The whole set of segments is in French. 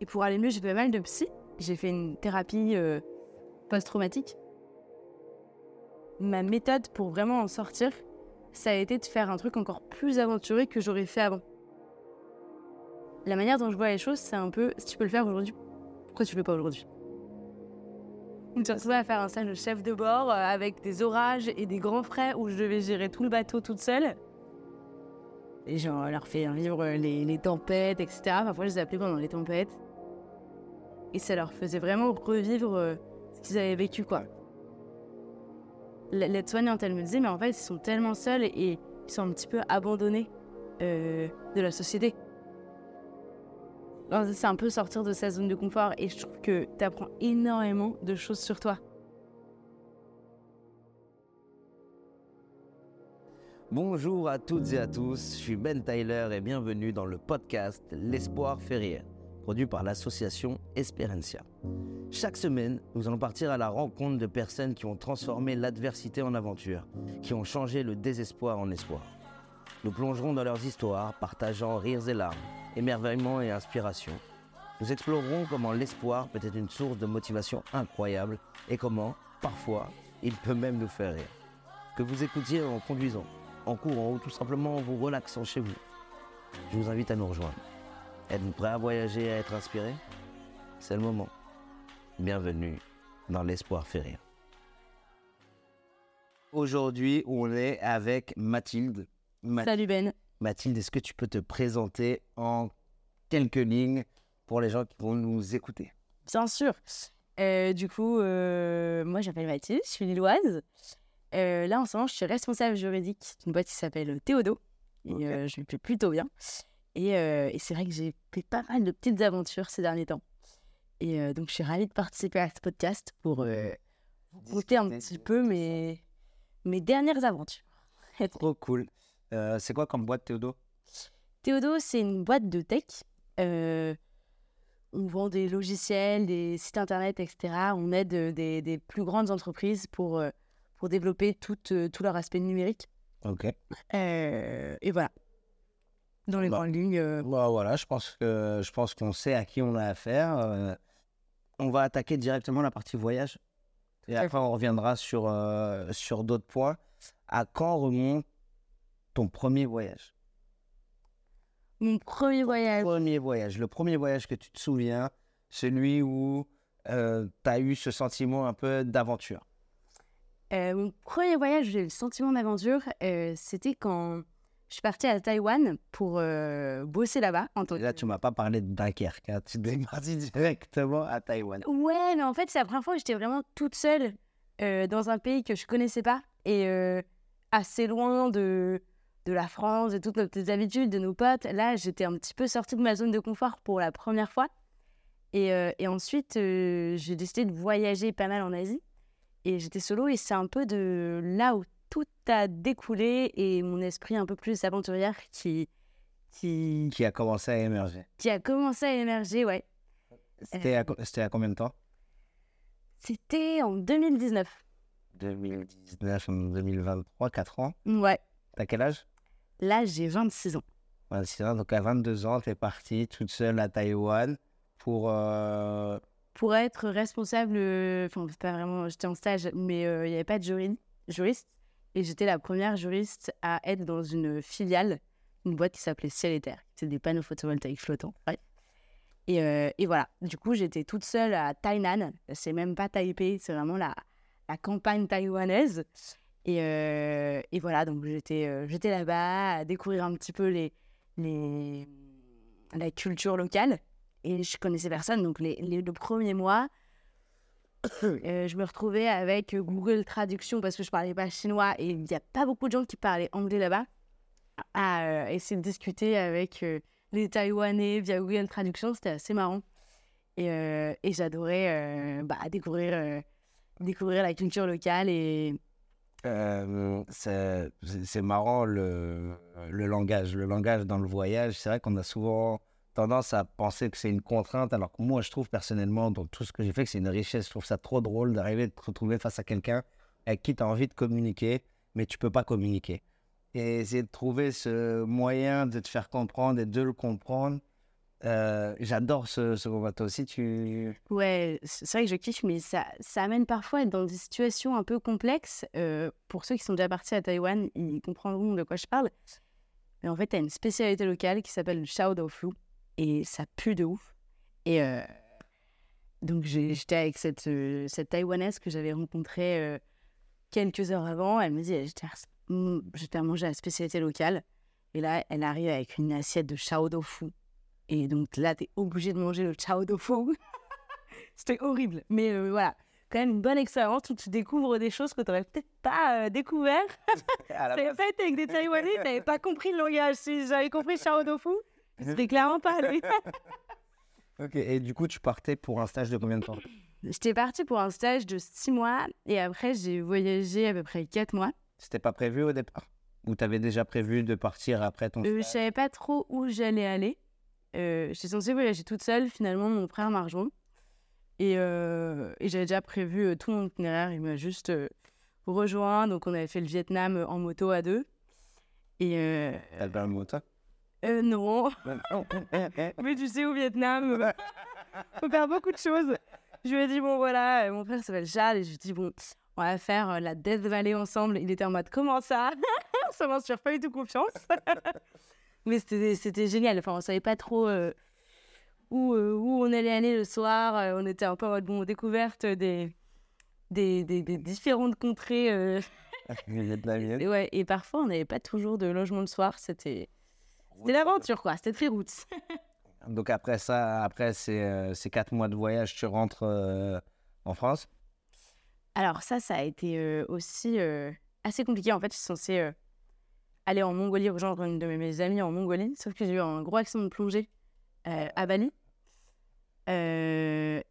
Et pour aller mieux, j'ai fait pas mal de psy. J'ai fait une thérapie euh, post-traumatique. Ma méthode pour vraiment en sortir, ça a été de faire un truc encore plus aventureux que j'aurais fait avant. La manière dont je vois les choses, c'est un peu si tu peux le faire aujourd'hui, pourquoi tu le fais pas aujourd'hui? Je me suis à faire un stage de chef de bord euh, avec des orages et des grands frais où je devais gérer tout le bateau toute seule. Et genre, leur faire vivre les, les tempêtes, etc. Parfois, je les appelais pendant les tempêtes. Et ça leur faisait vraiment revivre euh, ce qu'ils avaient vécu, quoi. L'aide-soignante, elle me disait, mais en fait, ils sont tellement seuls et ils sont un petit peu abandonnés euh, de la société. C'est un peu sortir de sa zone de confort et je trouve que tu apprends énormément de choses sur toi. Bonjour à toutes et à tous, je suis Ben Tyler et bienvenue dans le podcast L'espoir fait produit par l'association Esperencia. Chaque semaine, nous allons partir à la rencontre de personnes qui ont transformé l'adversité en aventure, qui ont changé le désespoir en espoir. Nous plongerons dans leurs histoires, partageant rires et larmes, émerveillement et inspiration. Nous explorerons comment l'espoir peut être une source de motivation incroyable et comment, parfois, il peut même nous faire rire. Que vous écoutiez en conduisant, en courant ou tout simplement en vous relaxant chez vous. Je vous invite à nous rejoindre. Êtes-vous prêt à voyager et à être inspiré? C'est le moment. Bienvenue dans l'espoir fait rire. Aujourd'hui, on est avec Mathilde. Ma- Salut Ben. Mathilde, est-ce que tu peux te présenter en quelques lignes pour les gens qui vont nous écouter? Bien sûr. Euh, du coup, euh, moi, j'appelle Mathilde, je suis lilloise. Euh, là, en ce moment, je suis responsable juridique d'une boîte qui s'appelle Théodo. Et je me plais plutôt bien. Et, euh, et c'est vrai que j'ai fait pas mal de petites aventures ces derniers temps. Et euh, donc, je suis ravie de participer à ce podcast pour euh, vous conter un petit peu mes, mes dernières aventures. Trop cool. Euh, c'est quoi comme boîte, Théodo? Théodo, c'est une boîte de tech. On vend des logiciels, des sites internet, etc. On aide des, des plus grandes entreprises pour, pour développer tout, tout leur aspect numérique. Ok. Et voilà. Dans les Bah. grandes lignes. euh, Bah, voilà, je pense que je pense qu'on sait à qui on a affaire. Euh, on va attaquer directement la partie voyage. Et après, on reviendra sur, euh, sur d'autres points. À quand remonte ton premier voyage? Mon premier voyage. Premier voyage. Le premier voyage que tu te souviens, celui où tu as eu ce sentiment un peu d'aventure. Mon premier voyage, j'ai eu le sentiment d'aventure. C'était quand je suis partie à Taïwan pour euh, bosser là-bas. en tant Et là, que- tu m'as pas parlé de Dunkerque. hein. Tu es parti directement à Taïwan. Ouais, mais en fait, c'est la première fois où j'étais vraiment toute seule euh, dans un pays que je connaissais pas et euh, assez loin de, de la France, de toutes nos petites habitudes, de nos potes. Là, j'étais un petit peu sortie de ma zone de confort pour la première fois. Et, et ensuite, j'ai décidé de voyager pas mal en Asie. Et j'étais solo et c'est un peu de là où tout a découlé et mon esprit un peu plus aventurière qui, qui, Qui a commencé à émerger. qui a commencé à émerger, ouais. C'était à, c'était à combien de temps? C'était en 2019. 2019, 2023, 4 ans. Ouais. T'as quel âge? Là, j'ai 26 ans. 26 ans. Donc à 22 ans, t'es partie toute seule à Taïwan pour... euh, Pour être responsable, euh, enfin, pas vraiment, j'étais en stage, mais euh, il n'y avait pas de juri- juriste. Et j'étais la première juriste à être dans une filiale, une boîte qui s'appelait Ciel et Terre. C'est des panneaux photovoltaïques flottants. Ouais. Et, euh, et voilà. Du coup, j'étais toute seule à Tainan. C'est même pas Taipei, c'est vraiment la, la campagne taïwanaise. Et, euh, et voilà, donc j'étais euh, j'étais là-bas à découvrir un petit peu les, les, la culture locale. Et je connaissais personne, donc les, les, le premier mois, euh, je me retrouvais avec Google Traduction parce que je parlais pas chinois et il n'y a pas beaucoup de gens qui parlaient anglais là-bas, à euh, essayer de discuter avec euh, les Taïwanais via Google Traduction, c'était assez marrant. Et, euh, et j'adorais euh, bah, découvrir, euh, découvrir la culture locale et, euh, c'est marrant le, le langage. Le langage dans le voyage, c'est vrai qu'on a souvent tendance à penser que c'est une contrainte, alors que moi, je trouve personnellement, dans tout ce que j'ai fait, que c'est une richesse. Je trouve ça trop drôle d'arriver de te retrouver face à quelqu'un avec qui tu as envie de communiquer, mais tu peux pas communiquer. Et essayer de trouver ce moyen de te faire comprendre et de le comprendre, Euh, J'adore ce, combat. Toi aussi, tu. Ouais, c'est c'est vrai que je kiffe, mais ça, amène parfois à être dans des situations un peu complexes. Euh, pour ceux qui sont déjà partis à Taïwan, ils comprendront de quoi je parle. Mais en fait, tu as une spécialité locale qui s'appelle le Shao Fu et ça pue de ouf. Et euh, donc, j'étais avec cette, euh, cette Taïwanaise que j'avais rencontrée euh, quelques heures avant. Elle me dit J'étais à- manger à la spécialité locale. Et là, elle arrive avec une assiette de Shao Fu. Et donc là, tu es obligé de manger le Chao Tofu. C'était horrible. Mais euh, voilà, quand même une bonne expérience où tu découvres des choses que tu n'aurais peut-être pas euh, découvert. Base- fait avec des Taïwanais, tu n'avais pas compris le langage. Si j'avais compris Chao Tofu, c'était clairement pas lui. Ok, et du coup, tu partais pour un stage de combien de temps? J'étais partie pour un stage de six mois et après, j'ai voyagé à peu près quatre mois. C'était pas prévu au départ? Ou t'avais déjà prévu de partir après ton Euh, je stage? savais pas trop où j'allais aller. Euh, J'étais censée voyager toute seule. Finalement, mon frère m'a rejoint. Et, euh, et j'avais déjà prévu euh, tout mon itinéraire. Il m'a juste rejoint. Donc, on avait fait le Vietnam en moto à deux. Et euh, euh, non, mais tu sais, au Vietnam, euh, faut faire beaucoup de choses. Je lui ai dit, bon, voilà, euh, mon frère s'appelle Charles. Et je lui ai dit, bon, on va faire euh, la Death Valley ensemble. Il était en mode, comment ça? Ça m'inspire pas du tout confiance. Mais c'était génial. Enfin, on savait pas trop euh, où, euh, où on allait aller le soir. Euh, on était un peu en mode bon, découverte des, des, des, des différentes contrées. euh, et, ouais, et parfois, on n'avait pas toujours de logement le soir. C'était c'était l'aventure, quoi. C'était très route. Donc après ça, après ces, euh, ces quatre mois de voyage, tu rentres euh, en France? Alors, ça, ça a été euh, aussi euh, assez compliqué. En fait, je suis censée aller en Mongolie, rejoindre une de mes- amies en Mongolie. Sauf que j'ai eu un gros accident de plongée à Bali. Et,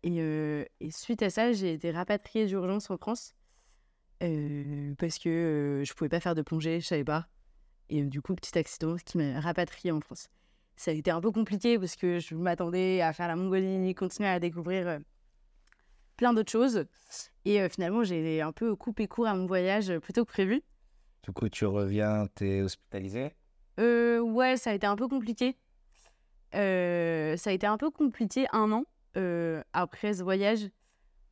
et suite à ça, j'ai été rapatriée d'urgence en France. parce que je pouvais pas faire de plongée, je savais pas. Et du coup, petit accident qui m'a rapatriée en France. Ça a été un peu compliqué parce que je m'attendais à faire la Mongolie, continuer à découvrir euh, plein d'autres choses. Et euh, finalement, j'ai un peu coupé court à mon voyage euh, plutôt que prévu. Du coup, tu reviens, t'es hospitalisé Euh, ouais, ça a été un peu compliqué. Euh, ça a été un peu compliqué un an euh, après ce voyage,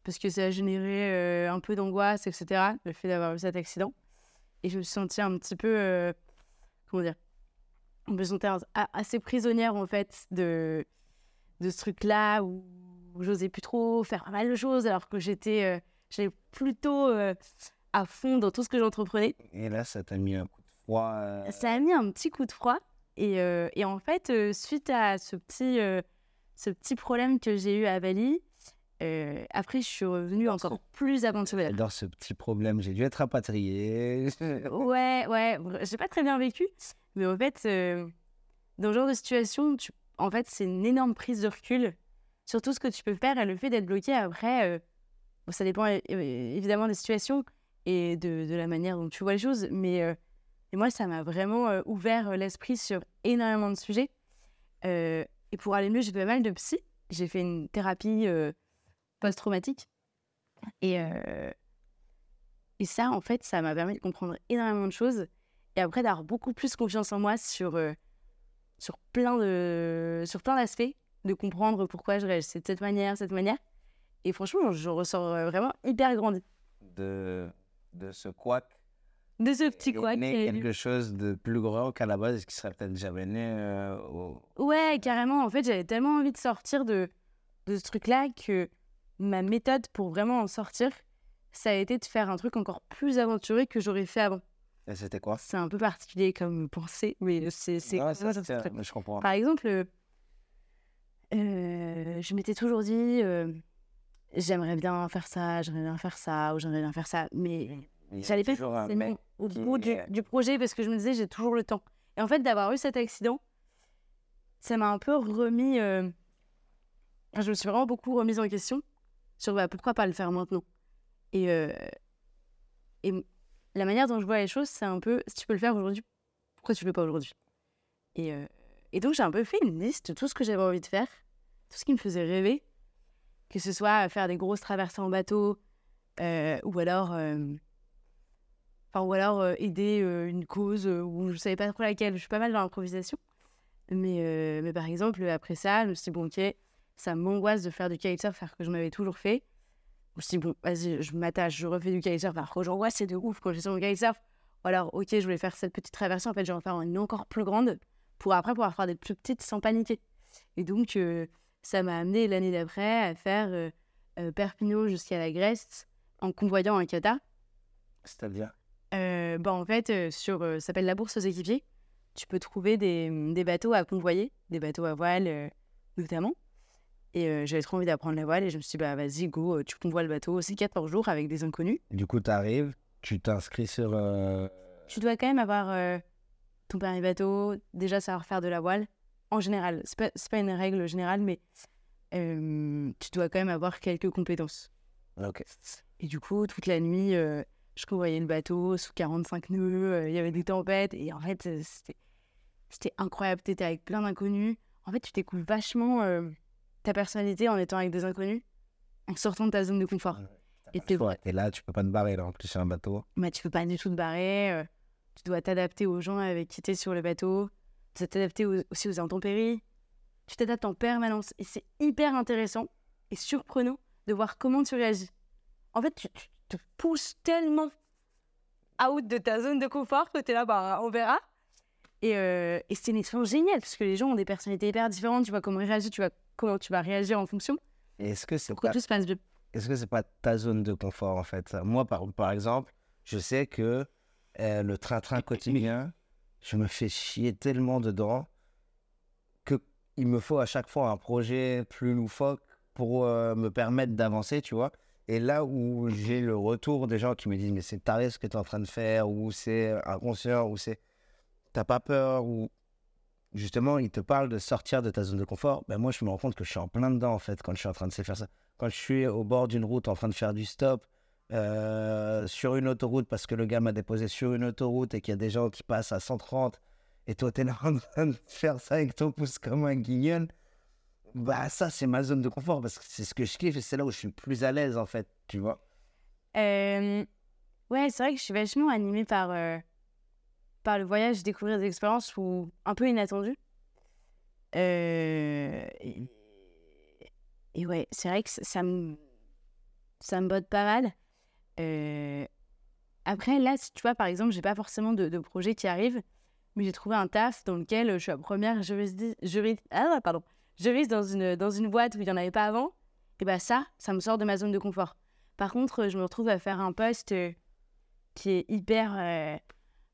parce que ça a généré un peu d'angoisse, etc., le fait d'avoir eu cet accident. Et je me suis sentie un petit peu, comment dire, me sentais a- assez prisonnière, en fait, de, de ce truc-là, où, où j'osais plus trop faire pas mal de choses, alors que j'étais euh, j'étais plutôt euh, à fond dans tout ce que j'entreprenais. Et là, ça t'a mis un coup de froid. euh, Ça a mis un petit coup de froid. Et, et en fait, suite à ce petit, ce petit problème que j'ai eu à Bali, euh, après, je suis revenue encore plus aventurière. J'adore ce petit problème. J'ai dû être rapatrié. Ouais, ouais, j'ai pas très bien vécu. Mais en fait, euh, dans ce genre de situation, tu... en fait, c'est une énorme prise de recul sur tout ce que tu peux faire et le fait d'être bloqué après. euh, bon, ça dépend évidemment des situations et de, de la manière dont tu vois les choses. Mais et moi, ça m'a vraiment ouvert l'esprit sur énormément de sujets. Et pour aller mieux, j'ai fait pas mal de psy. J'ai fait une thérapie post-traumatique. Et, euh, et ça, en fait, ça m'a permis de comprendre énormément de choses. Et après, d'avoir beaucoup plus confiance en moi sur, euh, sur plein de sur plein d'aspects, de comprendre pourquoi je réagissais de cette manière, cette manière. Et franchement, je ressors euh, vraiment hyper grandi de, de ce couac. de ce petit quoi. né quelque chose de plus grand qu'à la base, qui serait peut-être jamais né euh, au- Ouais, carrément. En fait, j'avais tellement envie de sortir de, de ce truc-là que ma méthode pour vraiment en sortir, ça a été de faire un truc encore plus aventureux que j'aurais fait avant. Et c'était quoi? C'est un peu particulier comme pensée, mais c'est c'est Ouais, comme ça ça, se c'est tient, très- mais je comprends. Par exemple, euh, euh, je m'étais toujours dit, euh, j'aimerais bien faire ça, j'aimerais bien faire ça, ou j'aimerais bien faire ça, mais j'allais pas forcément au bout du, projet parce que je me disais, j'ai toujours le temps. Et en fait, d'avoir eu cet accident, ça m'a un peu remis. euh, Je me suis vraiment beaucoup remise en question sur bah, pourquoi pas le faire maintenant. Et, euh, et la manière dont je vois les choses, c'est un peu si tu peux le faire aujourd'hui, pourquoi tu le fais pas aujourd'hui? Et, euh, et donc, j'ai un peu fait une liste de tout ce que j'avais envie de faire, tout ce qui me faisait rêver, que ce soit faire des grosses traversées en bateau, euh, ou alors. euh, Enfin, ou alors euh, aider euh, une cause euh, où je savais pas trop laquelle. Je suis pas mal dans l'improvisation. Mais, euh, mais par exemple, après ça, je me suis dit, bon, ok, ça m'angoisse de faire du kitesurf, faire que je m'avais toujours fait. Je me suis dit, bon, vas-y, je m'attache, je refais du kitesurf. Alors j'angoisse, c'est de ouf quand j'ai sur mon kitesurf. Ou alors, ok, je voulais faire cette petite traversée, en fait, je vais en faire une encore plus grande pour après pouvoir faire des plus petites sans paniquer. Et donc, euh, ça m'a amené l'année d'après à faire euh, euh, Perpignan jusqu'à la Grèce en convoyant un kata. C'est-à-dire? Euh, bah, en fait, sur, ça s'appelle la bourse aux équipiers. Tu peux trouver des, des bateaux à convoyer, des bateaux à voile notamment. Et euh, j'avais trop envie d'apprendre la voile et je me suis dit, bah vas-y, go, euh, tu convoies le bateau. C'est 14 jours avec des inconnus. Du coup, tu arrives, tu t'inscris sur. euh, Tu dois quand même avoir euh, ton permis bateau, déjà savoir faire de la voile. En général, c'est pas, pas une règle générale, mais tu dois quand même avoir quelques compétences. Ok. Et du coup, toute la nuit, je convoyais le bateau sous 45 nœuds, il y avait des tempêtes, et en fait, c'était, c'était incroyable. Tu étais avec plein d'inconnus. En fait, tu découvres vachement ta personnalité en étant avec des inconnus, en sortant de ta zone de confort. Et t'es là, tu peux pas te barrer, là, en plus, sur un bateau. mais tu peux pas du tout te barrer. euh, tu dois t'adapter aux gens avec qui tu es sur le bateau. Tu dois t'adapter aux- aussi aux intempéries. Tu t'adaptes en permanence. Et c'est hyper intéressant et surprenant de voir comment tu réagis. En fait, tu, tu te pousses tellement out de ta zone de confort que tu es là, bah, on verra. Et, euh, et c'est une expérience géniale parce que les gens ont des personnalités hyper différentes. Tu vois comment ils réagissent, tu vois comment tu vas réagir en fonction. Est-ce que c'est pas, tout se passe bien. est-ce que c'est pas ta zone de confort, en fait? Moi, par, par exemple, je sais que euh, le train-train quotidien, je me fais chier tellement dedans que il me faut à chaque fois un projet plus loufoque pour euh, me permettre d'avancer, tu vois? Et là où j'ai le retour des gens qui me disent mais c'est taré ce que tu es en train de faire ou c'est inconscient ou c'est t'as pas peur ou justement ils te parlent de sortir de ta zone de confort, ben moi je me rends compte que je suis en plein dedans en fait quand je suis en train de faire ça. Quand je suis au bord d'une route en train de faire du stop euh, sur une autoroute parce que le gars m'a déposé sur une autoroute et qu'il y a des gens qui passent à 130 et toi t'es là en train de faire ça avec ton pouce comme un guignol, bah ça c'est ma zone de confort parce que c'est ce que je kiffe et c'est là où je suis plus à l'aise en fait, tu vois. Euh, ouais, c'est vrai que je suis vachement animée par, euh, par le voyage, découvrir des expériences ou un peu inattendues. Euh, et, ouais, c'est vrai que ça- me, ça me botte pas mal. Euh, après, là, tu vois, par exemple, j'ai pas forcément de, de projet qui arrive, mais j'ai trouvé un taf dans lequel je suis la première juriste, juriste, ah, pardon, juriste dans une, dans une boîte où il n'y en avait pas avant. Et bah ça, ça me sort de ma zone de confort. Par contre, je me retrouve à faire un poste euh, qui est hyper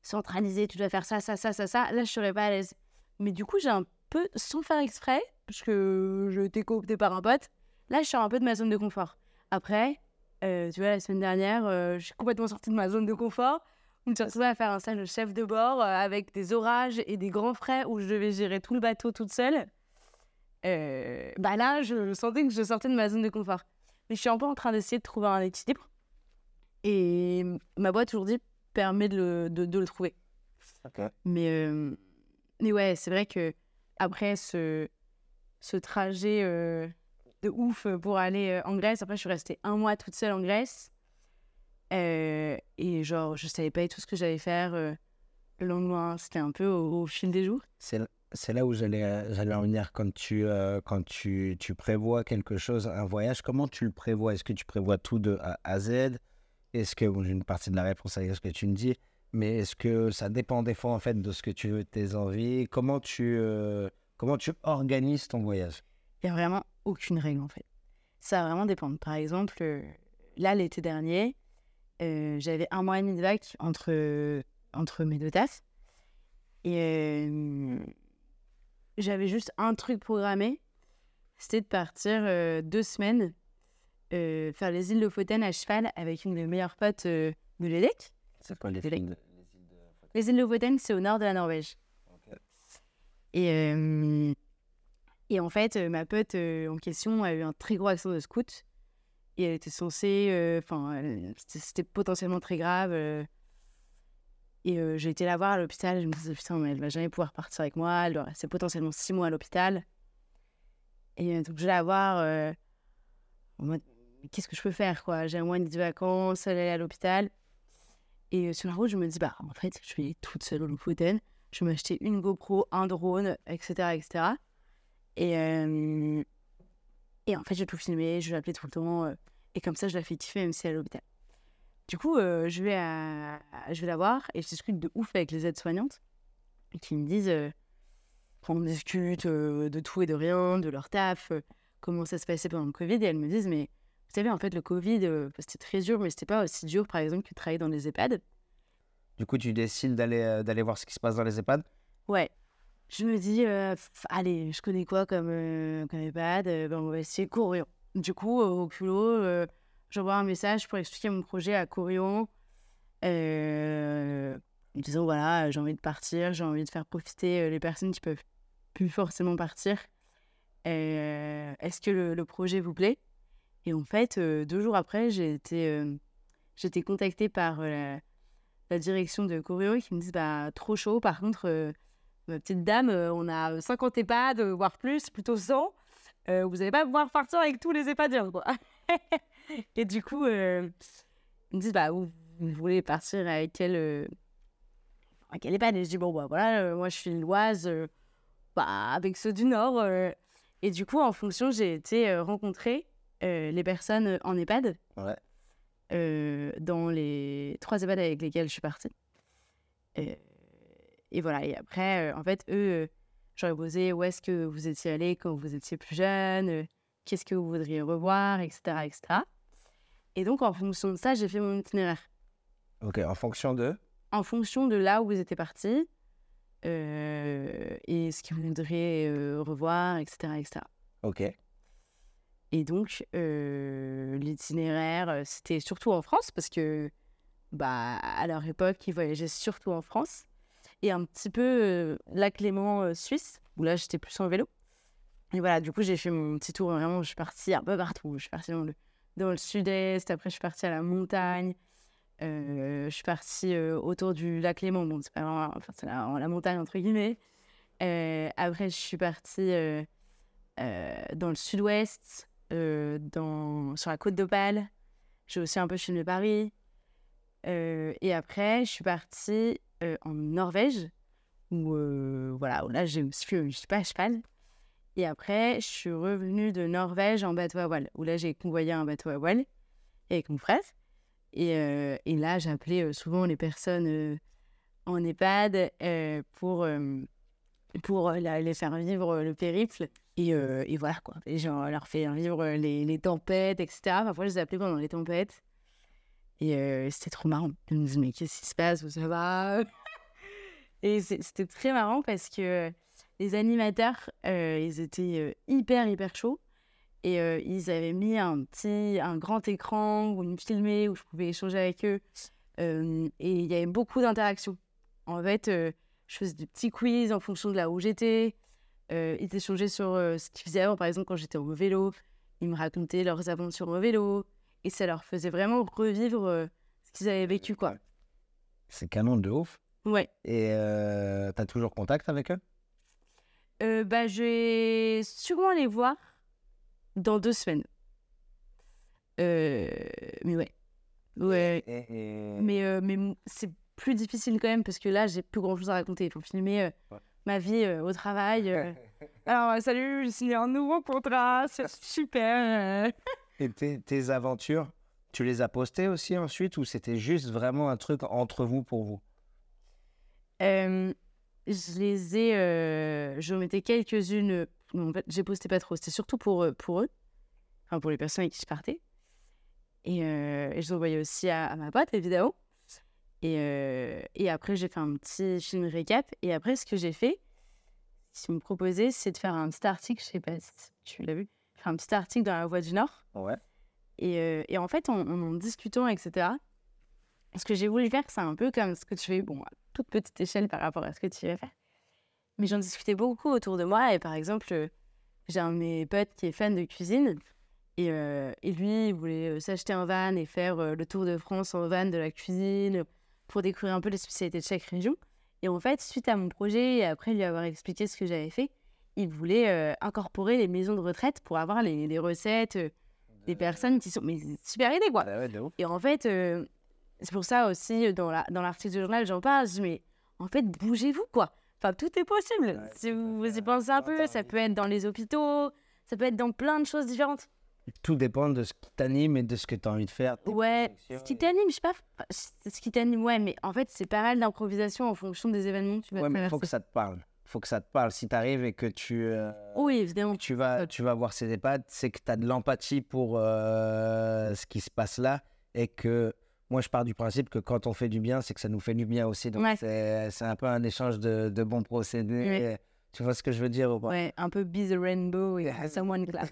centralisé. Tu dois faire ça, ça, ça, ça, ça. Là, je serais pas à l'aise. Mais du coup, j'ai un peu, sans faire exprès, parce que je t'ai coopté par un pote, là, je sors un peu de ma zone de confort. Après, euh, tu vois, la semaine dernière, euh, je suis complètement sortie de ma zone de confort. On me suis à faire un stage de chef de bord euh, avec des orages et des grands frais où je devais gérer tout le bateau toute seule. Bah là, je sentais que je sortais de ma zone de confort. Mais je suis un peu en train d'essayer de trouver un équilibre. Et ma boîte aujourd'hui permet de le, de, de le trouver. Mais, euh, mais ouais, c'est vrai que après ce, ce trajet euh, de ouf pour aller euh, en Grèce, après je suis restée un mois toute seule en Grèce. Euh, et genre, je savais pas tout ce que j'allais faire le lendemain. C'était un peu au, au fil des jours. C'est là où j'allais en venir quand tu quand tu, tu prévois quelque chose un voyage comment tu le prévois? Est-ce que tu prévois tout de A à Z? Est-ce que j'ai une partie de la réponse à ce que tu me dis mais est-ce que ça dépend des fois en fait de ce que tu veux tes envies? Comment tu euh, comment tu organises ton voyage? Il n'y a vraiment aucune règle en fait. Ça va vraiment dépendre. Par exemple, euh, là, l'été dernier, euh, j'avais un mois et demi de vac entre, entre mes deux tasses. Et j'avais juste un truc programmé. C'était de partir deux semaines euh, faire les îles Lofoten à cheval avec une de mes meilleures potes euh, de l'EDEC. c'est quoi les films de- Les îles Lofoten, c'est au nord de la Norvège. Et, euh, et en fait, euh, ma pote en question a eu un très gros accident de scout. Et elle était censée. Enfin, c'était potentiellement très grave. et j'ai été la voir à l'hôpital. Je me disais, putain, mais elle va jamais pouvoir partir avec moi. Elle doit rester potentiellement six mois à l'hôpital. Et donc, je vais la voir en mode, qu'est-ce que je peux faire, quoi? J'ai un mois de vacances, est à l'hôpital. Et euh, sur la route, je me dis, bah, en fait, je vais toute seule au Lofoten. je vais m'acheter une GoPro, un drone, etc. etc. Et, euh, et en fait, je vais tout filmer, je l'appeler tout le temps. euh, et comme ça, je la fais kiffer même si elle est à l'hôpital. Du coup, je, vais je vais la voir et je discute de ouf avec les aides-soignantes qui me disent euh, on discute de tout et de rien, de leur taf, comment ça se passait pendant le Covid. Et elles me disent mais vous savez, en fait, le Covid, euh, c'était très dur, mais c'était pas aussi dur, par exemple, que de travailler dans les EHPAD. Du coup, tu décides d'aller euh, d'aller voir ce qui se passe dans les EHPAD? Ouais. Je me dis, euh, allez, je connais quoi comme, comme EHPAD? Ben, On va essayer Corion. Du coup, au culot, j'envoie un message pour expliquer mon projet à Corion. Euh, en disant, voilà, j'ai envie de partir, j'ai envie de faire profiter les personnes qui peuvent plus forcément partir. Euh, Est-ce que le, le projet vous plaît? Et en fait, euh, deux jours après, j'ai été, euh, contactée par euh, la, direction de Corion qui me disent, bah, trop chaud, par contre... Ma petite dame, on a 50 EHPAD, voire plus, plutôt 100. Euh, vous n'allez pas pouvoir partir avec tous les EHPADiens, quoi. et du coup, ils me disent, bah, vous, vous voulez partir avec quel, avec quel EHPAD? Et je dis, bon, bah voilà, moi je suis l'Oise, bah, avec ceux du Nord. Et du coup, en fonction, j'ai été rencontrer euh, les personnes en EHPAD Ouais. euh, dans les trois EHPAD avec lesquels je suis partie. Euh, et voilà, et après, en fait, eux, j'aurais posé où est-ce que vous étiez allé quand vous étiez plus jeune, qu'est-ce que vous voudriez revoir, etc., etc. Et donc, en fonction de ça, j'ai fait mon itinéraire. Ok, en fonction de? En fonction de là où vous étiez parti et ce que vous voudriez revoir, etc., etc. Ok. Et donc, l'itinéraire, c'était surtout en France parce que, bah, à leur époque, ils voyageaient surtout en France. Et un petit peu euh, euh, Suisse, où là, j'étais plus en vélo. Et voilà, du coup, j'ai fait mon petit tour. Vraiment, je suis partie un peu partout. Je suis partie dans le, dans le sud-est. Après, je suis partie à la montagne. Je suis partie autour du lac Léman. Bon, c'est pas vraiment enfin, la, la montagne, entre guillemets. Après, je suis partie dans le sud-ouest, euh, sur la côte d'Opale. J'ai aussi un peu filmé Paris. Euh, et après, je suis partie euh, en Norvège, où, voilà, où là, j'ai aussi je sais pas, à cheval. Et après, je suis revenue de Norvège en bateau à voile, où là, j'ai convoyé un bateau à voile avec mon frère. Et, et là, j'appelais souvent les personnes en EHPAD pour, pour les faire vivre le périple. Et, euh, et voilà, quoi. Et genre, leur faire vivre les, les tempêtes, etc. Parfois, je les appelais pendant les tempêtes. Et euh, c'était trop marrant. Ils me disaient, mais qu'est-ce qui se passe? Ça va? Et c'était très marrant parce que les animateurs, euh, ils étaient euh, hyper, hyper chauds. Et euh, ils avaient mis un petit, un grand écran où ils me filmaient, où je pouvais échanger avec eux. Euh, et il y avait beaucoup d'interactions. En fait, euh, je faisais des petits quiz en fonction de là où j'étais. Euh, ils échangeaient sur euh, ce qu'ils faisaient avant. Par exemple, quand j'étais au vélo, ils me racontaient leurs aventures au vélo. Et ça leur faisait vraiment revivre euh, ce qu'ils avaient vécu, quoi. C'est canon de ouf. Ouais. Et euh, t'as toujours contact avec eux? Euh, bah, je vais sûrement les voir dans deux semaines. Euh, mais ouais. Ouais. Et- et- Mais, mais c'est plus difficile quand même parce que là, j'ai plus grand chose à raconter. Il faut filmer Ouais. Ma vie euh, au travail. euh. Alors, euh, salut, j'ai signé un nouveau contrat, c'est super. Et tes, tes aventures, tu les as postées aussi ensuite ou c'était juste vraiment un truc entre vous pour vous? Euh, je les ai. euh, J'en mettais quelques-unes. En fait, j'ai posté pas trop. C'était surtout pour, pour eux. Enfin, pour les personnes avec qui je partais. Et, euh, et je les envoyais aussi à, à ma pote, évidemment. Et, euh, et après, j'ai fait un petit film récap. Et après, ce que j'ai fait, ce qu'ils me proposaient, c'est de faire un petit article. Je sais pas si tu l'as vu. Faire un petit article dans La Voix du Nord. Ouais. Et, euh, et en fait, en, en en discutant, etc., ce que j'ai voulu faire, c'est un peu comme ce que tu fais, bon, à toute petite échelle par rapport à ce que tu vas faire. Mais j'en discutais beaucoup autour de moi. Et par exemple, j'ai un de mes potes qui est fan de cuisine. Et, euh, et lui, il voulait s'acheter un van et faire le tour de France en van de la cuisine pour découvrir un peu les spécialités de chaque région. Et en fait, suite à mon projet et après lui avoir expliqué ce que j'avais fait, il voulait euh, incorporer les maisons de retraite pour avoir les, les recettes euh, des personnes qui sont. Mais super idée, quoi! Bah ouais. Et en fait, euh, c'est pour ça aussi, dans la- dans l'article du journal, j'en parle. Je dis, mais en fait, bougez-vous, quoi. Enfin, tout est possible. Ouais, si vous y pensez un peu, ça peut être dans les hôpitaux, ça peut être dans plein de choses différentes. Tout dépend de ce qui t'anime et de ce que tu as envie de faire. Ouais, ce qui t'anime, je sais pas, ce qui t'anime, ouais, mais en fait, c'est pas mal d'improvisation en fonction des événements que tu vas Ouais, mais il faut que ça te parle. faut que ça te parle. Si tu arrives et que tu, euh, Oui, évidemment. tu, vas, tu vas voir ces EHPAD, c'est que tu as de l'empathie pour euh, ce qui se passe là et que moi, je pars du principe que quand on fait du bien, c'est que ça nous fait du bien aussi. Donc, Ouais. c'est un peu un échange de, de bons procédés. Ouais. Tu vois ce que je veux dire ou pas? Ouais, un peu be the rainbow et someone clap.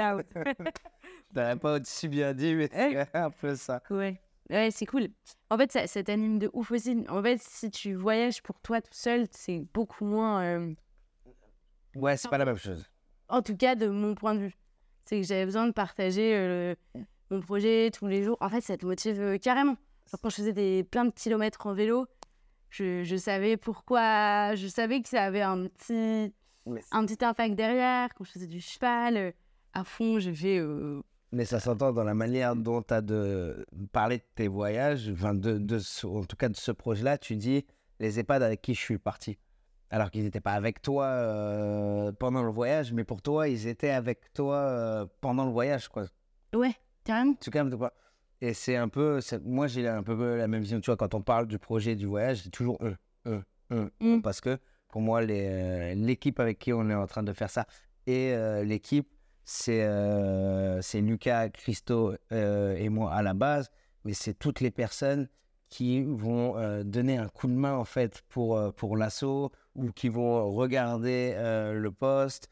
Out. T'aurais pas aussi bien dit, mais c'est un peu ça. ouais. Ouais, c'est cool. En fait, ça, ça t'anime de ouf aussi. En fait, si tu voyages pour toi tout seul, c'est beaucoup moins. euh, Ouais, c'est pas la même chose. En tout cas, de mon point de vue. C'est que j'avais besoin de partager euh, mon projet tous les jours. En fait, ça te motive euh, carrément. Quand je faisais des, plein de kilomètres en vélo, je, je savais pourquoi. Je savais que ça avait un petit, un petit impact derrière. Quand je faisais du cheval, euh, à fond, j'ai fait. euh, mais ça s'entend dans la manière dont tu as de parler de tes voyages, enfin de, de ce- en tout cas de ce projet-là. Tu dis les EHPAD avec qui je suis parti. Alors qu'ils n'étaient pas avec toi euh, pendant le voyage, mais pour toi, ils étaient avec toi euh, pendant le voyage. Quoi. Ouais, carrément. Tu calmes, quoi. Et c'est un peu, moi j'ai un peu la même vision, tu vois, quand on parle du projet du voyage, c'est toujours eux, eux, eux, Mm. parce que pour moi, euh, l'équipe avec qui on est en train de faire ça, et euh, l'équipe, c'est, euh, Lucas, Christo euh, et moi à la base, mais c'est toutes les personnes qui vont donner un coup de main en fait pour, pour l'assaut, ou qui vont regarder le poste,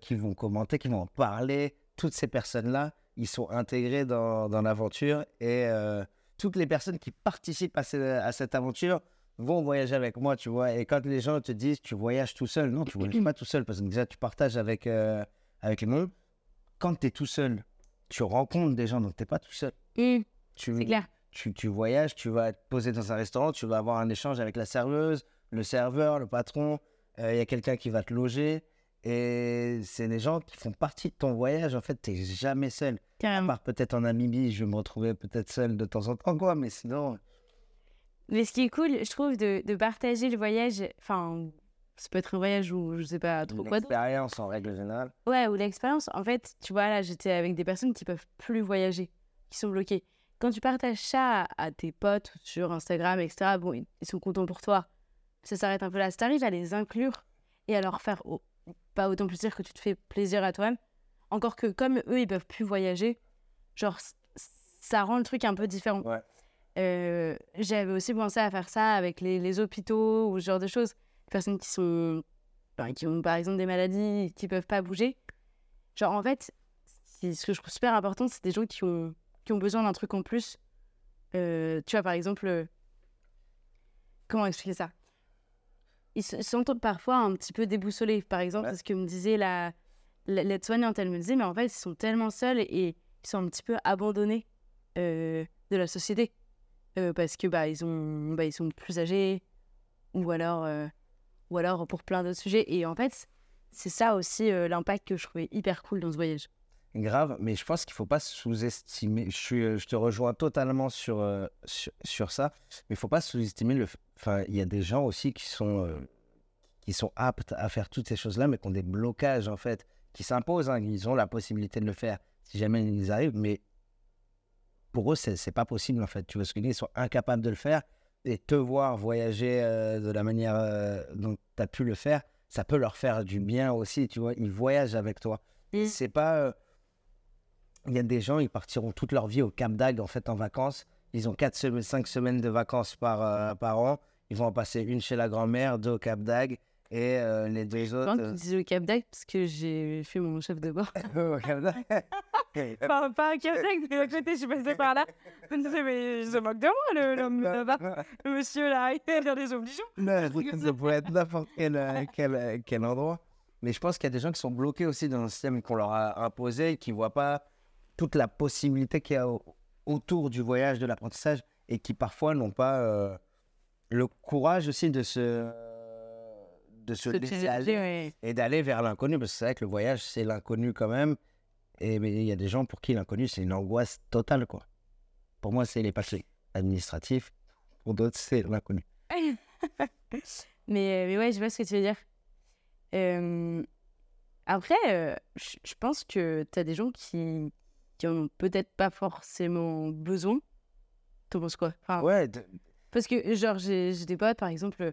qui vont commenter, qui vont en parler, toutes ces personnes-là, ils sont intégrés dans, dans l'aventure et euh, toutes les personnes qui participent à, ce- à cette aventure vont voyager avec moi, tu vois. Et quand les gens te disent tu voyages tout seul, non, tu voyages pas tout seul parce que déjà tu partages avec, euh, avec les gens. Quand tu es tout seul, tu rencontres des gens, donc tu n'es pas tout seul. Mm, c'est clair. tu, tu voyages, tu vas te poser dans un restaurant, tu vas avoir un échange avec la serveuse, le serveur, le patron, euh, il y a quelqu'un qui va te loger. Et c'est des gens qui font partie de ton voyage. En fait, tu n'es jamais seul. À Carrément. part peut-être en Namibie, je vais me retrouver peut-être seul de temps en temps, quoi. Mais sinon, Mais ce qui est cool, je trouve, de, de partager le voyage, enfin, ça peut être un voyage ou je sais pas trop quoi l'expérience en règle générale. Ouais, ou l'expérience. En fait, tu vois, là, j'étais avec des personnes qui peuvent plus voyager, qui sont bloquées. Quand tu partages ça à, à tes potes sur Instagram, etc., bon, ils, sont contents pour toi. Ça s'arrête un peu là. Si t'arrives à les inclure et à leur faire pas autant plaisir que tu te fais plaisir à toi-même, encore que comme eux, ils peuvent plus voyager, genre, ça rend le truc un peu différent. Ouais. Euh, J'avais aussi pensé à faire ça avec les, les hôpitaux ou ce genre de choses. Les personnes qui sont enfin, qui ont par exemple des maladies qui peuvent pas bouger. Genre en fait, c'est- ce que je trouve super important, c'est des gens qui ont, qui ont besoin d'un truc en plus. Euh, tu vois par exemple, euh, comment expliquer ça? Ils se sentent parfois un petit peu déboussolés. Par exemple, Ouais. c'est ce que me disait la la- l'aide-soignante. Elle me disait, mais en fait, ils sont tellement seuls et ils sont un petit peu abandonnés euh, de la société. Euh, parce que bah ils ont bah, ils sont plus âgés ou alors euh, ou alors pour plein d'autres sujets et en fait c'est ça aussi l'impact que je trouvais hyper cool dans ce voyage Grave, mais je pense qu'il faut pas sous-estimer. Je, suis, euh, je te rejoins totalement sur, euh, sur, sur ça, mais il faut pas sous-estimer le. Enfin, il y a des gens aussi qui sont, euh, qui sont aptes à faire toutes ces choses-là, mais qui ont des blocages en fait, qui s'imposent. hein. Ils ont la possibilité de le faire si jamais ils arrivent, mais pour eux, c'est c'est pas possible en fait. Tu vois ce que je veux dire? Ils sont incapables de le faire et te voir voyager euh, de la manière dont tu as pu le faire, ça peut leur faire du bien aussi. Tu vois, ils voyagent avec toi. Mm. C'est pas. Il y a des gens, ils partiront toute leur vie au Cap d'Agde en fait en vacances. Ils ont 4 semaines, 5 semaines de vacances par, euh, par an. Ils vont en passer une chez la grand-mère, deux au Cap d'Agde et euh, les deux Je autres. tu disais au Cap d'Agde parce que j'ai fait mon chef de bord au Cap d'Agde? enfin pas un Cap d'Agde mais à côté je suis passée par là je mais il se moque de moi le- là-bas le monsieur là il est dans des obligeants Non, ça pourrait être n'importe quel, euh, quel, quel endroit. Mais je pense qu'il y a des gens qui sont bloqués aussi dans le système qu'on leur a imposé et qui ne voient pas toute la possibilité qu'il y a au- autour du voyage, de l'apprentissage et qui parfois n'ont pas euh, le courage aussi de se, de se Se laisser aller et d'aller vers l'inconnu. Parce que c'est vrai que le voyage, c'est l'inconnu quand même. Et mais il y a des gens pour qui l'inconnu, c'est une angoisse totale. quoi. Pour moi, c'est les papiers administratifs. Pour d'autres, c'est l'inconnu. Mais, mais ouais, je vois ce que tu veux dire. Euh, après, euh, je pense que tu as des gens qui, qui en ont peut-être pas forcément besoin. T'en penses quoi? Enfin, Ouais, de- Parce que, genre, j'ai des potes, par exemple,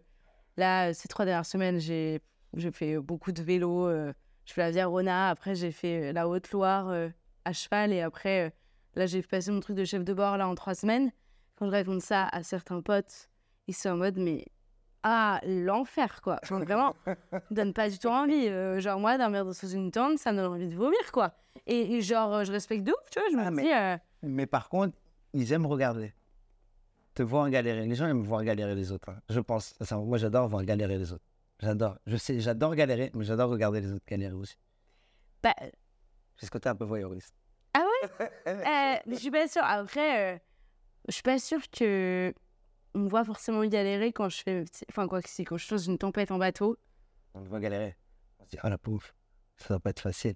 là, ces trois dernières semaines, j'ai j'ai fait beaucoup de vélo. euh, je fais la Via Rona, après, j'ai fait euh, la Haute-Loire euh, à cheval, et après, euh, là, j'ai passé mon truc de chef de bord, là, en trois semaines. Quand je raconte ça à certains potes, ils sont en mode, mais. Ah, l'enfer, quoi. Vraiment, donne pas du tout envie. Euh, genre, moi, dormir sous une tente, ça me donne envie de vomir, quoi. Et, et genre, euh, je respecte de ouf, tu vois. Je me Ah, mais- dis, euh, Mais par contre, ils aiment regarder. Te voir galérer. Les gens aiment voir galérer les autres. hein. Je pense. Ça, moi, j'adore voir galérer les autres. J'adore. Je sais, j'adore galérer, mais j'adore regarder les autres galérer aussi. bah, C'est ce côté un peu voyeuriste. Euh, mais je suis pas sûre. Après, euh, je suis pas sûre que on me voit forcément galérer quand je fais. Enfin, quoi que si, quand je dans une tempête en bateau. On te voit galérer. On se dit, ah la pauvre, ça va pas être facile.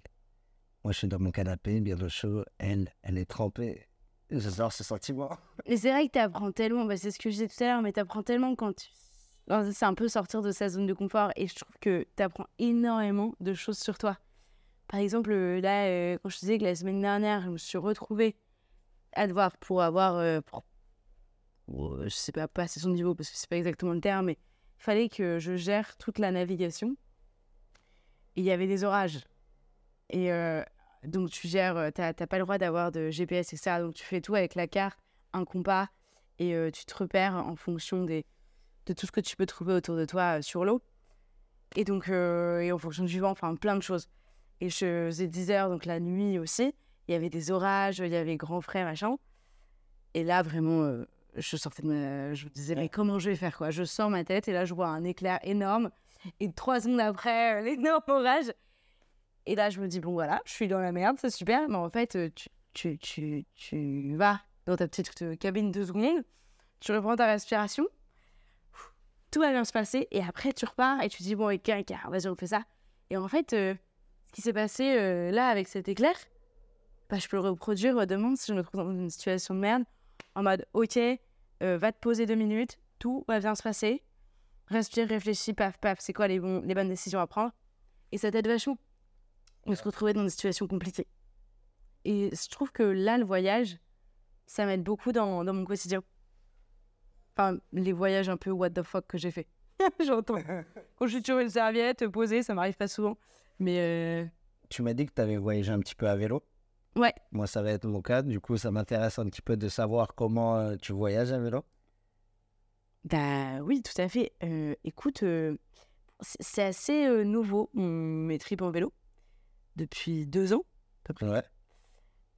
Moi, je suis dans mon canapé, bien au chaud. Elle, elle est trempée. J'adore ce sentiment. Et c'est vrai que tu apprends tellement. Bah, c'est ce que je disais tout à l'heure, mais tu apprends tellement quand tu. C'est un peu sortir de sa zone de confort. Et je trouve que tu apprends énormément de choses sur toi. Par exemple, euh, là, euh, quand je te disais que la semaine dernière, je me suis retrouvée à devoir, pour avoir. euh, pour- pour, euh, je sais pas, passer son niveau, parce que c'est pas exactement le terme, mais il fallait que je gère toute la navigation. Et il y avait des orages. Et euh, donc, tu gères, euh, t'as pas le droit d'avoir de GPS, etc. Donc, tu fais tout avec la carte, un compas, et tu te repères en fonction des, de tout ce que tu peux trouver autour de toi sur l'eau. Et donc, et en fonction du vent, enfin, plein de choses. Et je faisais 10 heures, donc la nuit aussi. Il y avait des orages, il y avait grand frais, machin. Et là, vraiment, je sortais de ma... Je me disais, mais comment je vais faire, quoi Je sors ma tête, et là, je vois un éclair énorme. Et trois secondes après, euh, l'énorme orage. Et là, je me dis, bon, voilà, je suis dans la merde, c'est super. Mais en fait, euh, tu, tu, tu, tu vas dans ta petite euh, cabine deux secondes, tu reprends ta respiration, tout va bien se passer, et après, tu repars et tu dis, bon, ok, ok, vas-y, on fait ça. Et en fait, euh, ce qui s'est passé euh, là avec cet éclair, bah, je peux le reproduire demain si je me trouve dans une situation de merde, en mode, ok, euh, va te poser deux minutes, tout va bien se passer, respire, réfléchis, paf, paf, c'est quoi les, les bonnes décisions à prendre, et ça t'aide vachement de se retrouver dans des situations compliquées. Et je trouve que là, le voyage, ça m'aide beaucoup dans, dans mon quotidien. Enfin, les voyages un peu what the fuck que j'ai fait. J'entends. Quand je suis sur une serviette posée, ça m'arrive pas souvent. Mais euh, Tu m'as dit que tu avais voyagé un petit peu à vélo? Ouais, Moi, ça va être mon cas. Du coup, ça m'intéresse un petit peu de savoir comment euh, tu voyages à vélo. bah oui, tout à fait. Euh, écoute, euh, c'est assez nouveau, mes trips en vélo, depuis deux ans, Ouais.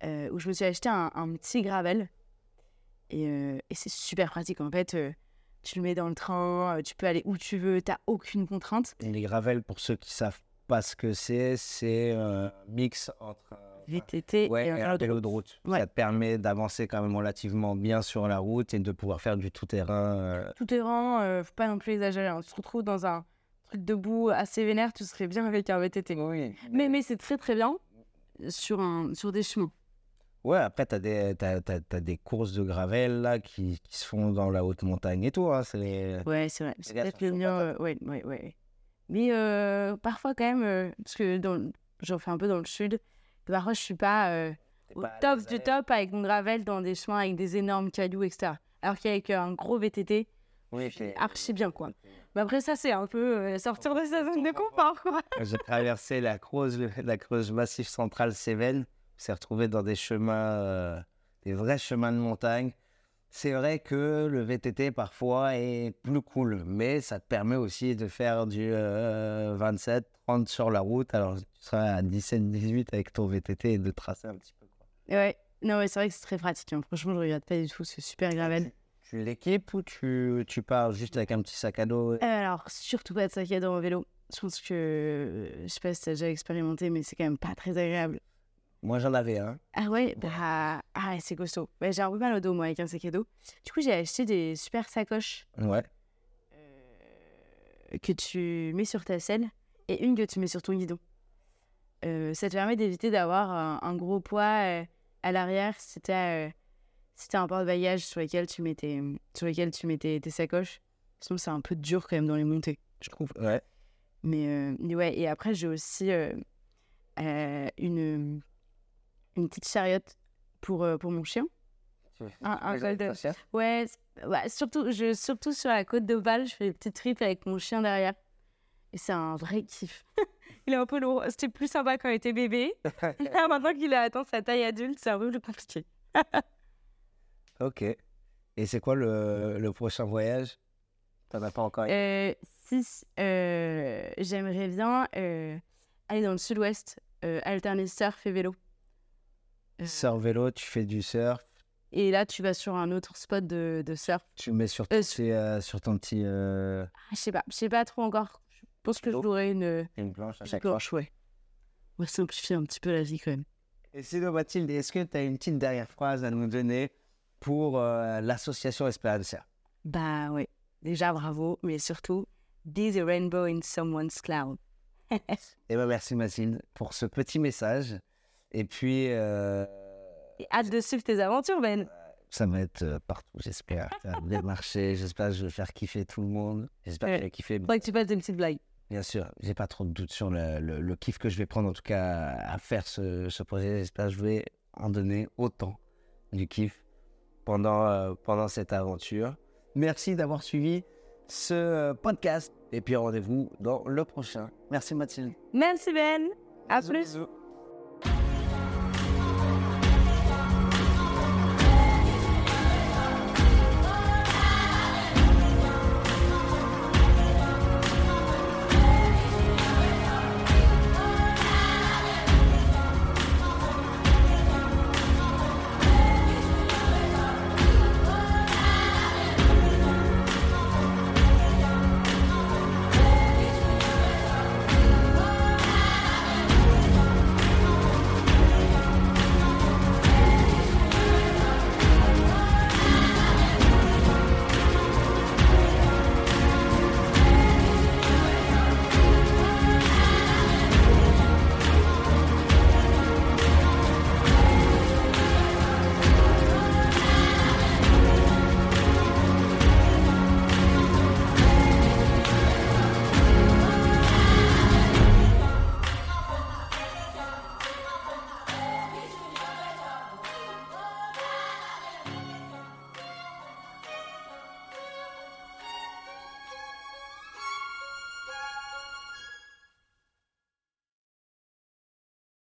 euh, où je me suis acheté un, un petit gravel. Et, et c'est super pratique. En fait, tu le mets dans le train, tu peux aller où tu veux, t'as aucune contrainte. Et les gravels, pour ceux qui savent pas ce que c'est, c'est un mix entre VTT ouais, et un vélo de route. Ouais. Ça te permet d'avancer quand même relativement bien sur la route et de pouvoir faire du tout-terrain. euh, tout terrain, euh, faut pas non plus exagérer. hein. Tu te retrouves dans un truc debout assez vénère, tu serais bien avec un VTT. Mais, mais c'est très très bien sur, un, sur des chemins. Ouais, après, tu as, t'as- t'as des courses de gravel là, qui, qui se font dans la haute montagne et tout. hein, les- Ouais, c'est vrai. C'est peut-être le mien. euh, ouais, ouais, ouais. Mais euh, parfois quand même, euh, parce que dans- j'en fais un peu dans le sud, parfois je suis pas euh, au pas top du top avec mon gravel dans des chemins avec des énormes cailloux, etc. Alors qu'avec euh, un gros VTT, Oui, je suis archi bien, quoi. Mais après, ça, c'est un peu euh, sortir de sa zone de confort, quoi. J'ai traversé la Creuse, la Creuse Massif Centrale Cévennes. On s'est retrouvé dans des chemins, euh, des vrais chemins de montagne. C'est vrai que le VTT parfois est plus cool, mais ça te permet aussi de faire du euh, 27, 30 sur la route. Alors tu seras à 17, 18 avec ton VTT et de tracer un petit peu. quoi. Ouais, non, ouais, c'est vrai que c'est très pratique. hein. Franchement, je regrette pas du tout. C'est super gravel. Tu l'équipes ou tu, tu pars juste avec un petit sac à dos alors, surtout pas de sac à dos en vélo. Je pense que, je sais pas si t'as déjà expérimenté, mais c'est quand même pas très agréable. Moi j'en avais un. Ah ouais, bah, ah c'est costaud. Bah, j'ai un peu mal au dos, moi, avec un sac à dos. Du coup, j'ai acheté des super sacoches Ouais. euh, que tu mets sur ta selle et une que tu mets sur ton guidon. Euh, ça te permet d'éviter d'avoir un, un gros poids euh, à l'arrière si t'as euh, si t'as un porte-bagages sur lequel tu mettais sur lequel tu mettais tes sacoches. Sinon, c'est un peu dur quand même dans les montées. je trouve. Ouais. Mais, euh, mais ouais, et après, j'ai aussi euh, euh, une, une petite chariote pour, euh, pour mon chien. Un, un golden. Ouais, c- ouais, surtout, je, surtout sur la côte d'Opale, je fais des petites trips avec mon chien derrière. Et c'est un vrai kiff. il est un peu lourd. C'était plus sympa quand il était bébé. Là, maintenant qu'il a atteint sa taille adulte, c'est un peu plus compliqué. Ok. Et c'est quoi le, le prochain voyage? T'en as pas encore eu? Euh, si, euh, j'aimerais bien euh, aller dans le sud-ouest, euh, alterner surf et vélo. Surf vélo, tu fais du surf, Et là, tu vas sur un autre spot de, de surf. tu mets sur, ton sur ton petit. Ah, Je sais pas, je sais pas trop encore. Je pense que Vélo. j'aurai une une planche à petite chaque fois. planche, ouais. On va simplifier un petit peu la vie quand même. Et sinon, Mathilde, est-ce que tu as une petite dernière phrase à nous donner pour euh, l'association Esperanza? Bah ouais, déjà bravo, mais surtout, be the rainbow in someone's cloud. Eh ben merci Mathilde pour ce petit message. Et puis, euh, Et hâte de suivre tes aventures, Ben. ça va être euh, partout, j'espère. Ça va bien marcher. J'espère que je vais faire kiffer tout le monde. J'espère que Ouais. je vais kiffer. Faudrait que tu fasses des petites blagues. Bien sûr, j'ai pas trop de doute sur le, le- le kiff que je vais prendre en tout cas à faire ce, ce projet. J'espère que je vais en donner autant du kiff pendant, euh, pendant cette aventure. Merci d'avoir suivi ce euh, podcast et puis rendez-vous dans le prochain. Merci Mathilde. Merci, Ben. À plus.